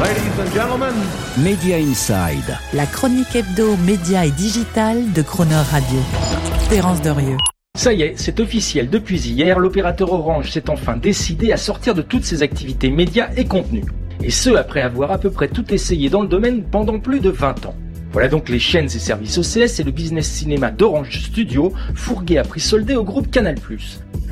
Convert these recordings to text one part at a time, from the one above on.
Ladies and gentlemen, Media Inside. La chronique hebdo, média et digital de Croner Radio. Terence Derieux. Ça y est, c'est officiel. Depuis hier, l'opérateur Orange s'est enfin décidé à sortir de toutes ses activités médias et contenus. Et ce, après avoir à peu près tout essayé dans le domaine pendant plus de 20 ans. Voilà donc les chaînes et services OCS et le business cinéma d'Orange Studio, fourgué à prix soldé au groupe Canal+.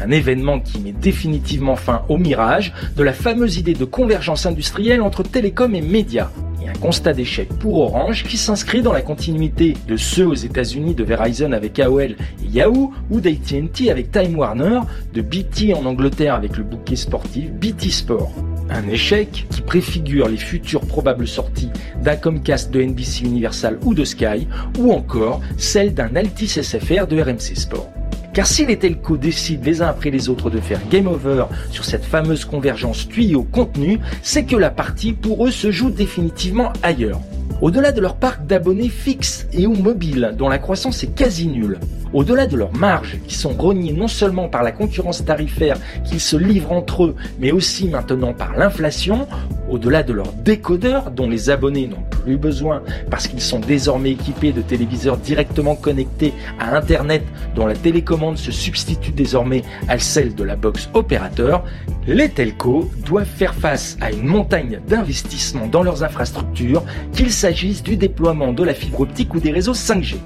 Un événement qui met définitivement fin au mirage de la fameuse idée de convergence industrielle entre télécom et médias. Et un constat d'échec pour Orange qui s'inscrit dans la continuité de ceux aux États-Unis de Verizon avec AOL et Yahoo ou d'AT&T avec Time Warner, de BT en Angleterre avec le bouquet sportif BT Sport. Un échec préfigure les futures probables sorties d'un Comcast de NBC Universal ou de Sky, ou encore celle d'un Altis SFR de RMC Sport. Car si les telcos décident les uns après les autres de faire game over sur cette fameuse convergence tuyau-contenu, c'est que la partie pour eux se joue définitivement ailleurs. Au-delà de leur parc d'abonnés fixes et ou mobiles, dont la croissance est quasi nulle, au-delà de leurs marges, qui sont rognées non seulement par la concurrence tarifaire qu'ils se livrent entre eux, mais aussi maintenant par l'inflation, au-delà de leurs décodeurs, dont les abonnés n'ont plus besoin parce qu'ils sont désormais équipés de téléviseurs directement connectés à Internet, dont la télécommande se substitue désormais à celle de la box opérateur, les telcos doivent faire face à une montagne d'investissements dans leurs infrastructures, qu'il s'agisse du déploiement de la fibre optique ou des réseaux 5G.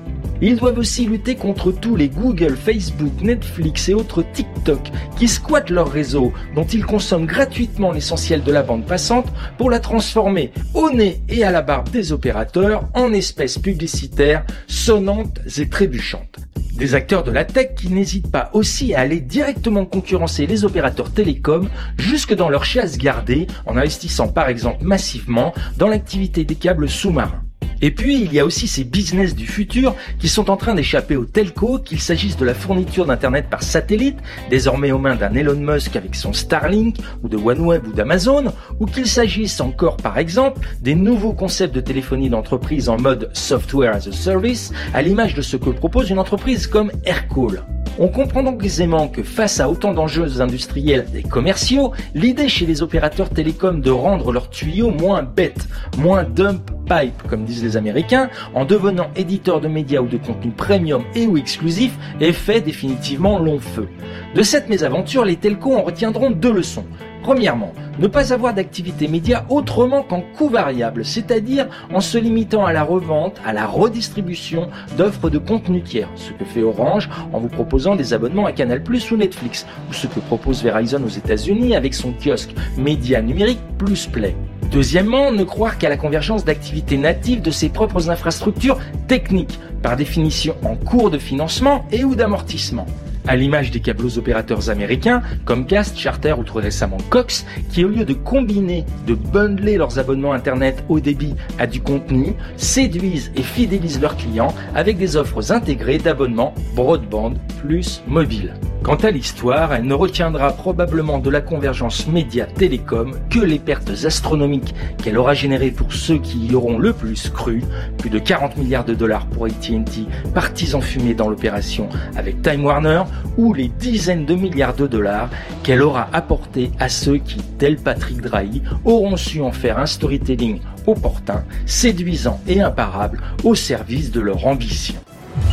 Ils doivent aussi lutter contre tous les Google, Facebook, Netflix et autres TikTok qui squattent leur réseau, dont ils consomment gratuitement l'essentiel de la bande passante pour la transformer au nez et à la barbe des opérateurs en espèces publicitaires sonnantes et trébuchantes. Des acteurs de la tech qui n'hésitent pas aussi à aller directement concurrencer les opérateurs télécoms jusque dans leur chasse gardée en investissant par exemple massivement dans l'activité des câbles sous-marins. Et puis, il y a aussi ces business du futur qui sont en train d'échapper aux telcos, qu'il s'agisse de la fourniture d'Internet par satellite, désormais aux mains d'un Elon Musk avec son Starlink, ou de OneWeb ou d'Amazon, ou qu'il s'agisse encore, par exemple, des nouveaux concepts de téléphonie d'entreprise en mode software as a service, à l'image de ce que propose une entreprise comme Aircall. On comprend donc aisément que face à autant d'enjeux industriels et commerciaux, l'idée chez les opérateurs télécoms de rendre leurs tuyaux moins bêtes, moins dump pipe, comme disent les Américains, en devenant éditeur de médias ou de contenu premium et ou exclusif, est fait définitivement long feu. De cette mésaventure, les telcos en retiendront deux leçons. Premièrement, ne pas avoir d'activité média autrement qu'en coût variable, c'est-à-dire en se limitant à la revente, à la redistribution d'offres de contenu tiers, ce que fait Orange en vous proposant des abonnements à Canal+ ou Netflix, ou ce que propose Verizon aux États-Unis avec son kiosque média numérique Plus Play. Deuxièmement, ne croire qu'à la convergence d'activités natives de ses propres infrastructures techniques, par définition en cours de financement et ou d'amortissement à l'image des câbles opérateurs américains, comme Cast, Charter ou trop récemment Cox, qui au lieu de combiner, de bundler leurs abonnements Internet haut débit à du contenu, séduisent et fidélisent leurs clients avec des offres intégrées d'abonnements broadband plus mobile. Quant à l'histoire, elle ne retiendra probablement de la convergence média-télécom que les pertes astronomiques qu'elle aura générées pour ceux qui y auront le plus cru, plus de 40 milliards de dollars pour AT&T, partis en fumée dans l'opération avec Time Warner, ou les dizaines de milliards de dollars qu'elle aura apporté à ceux qui, tel Patrick Drahi, auront su en faire un storytelling opportun, séduisant et imparable au service de leur ambition.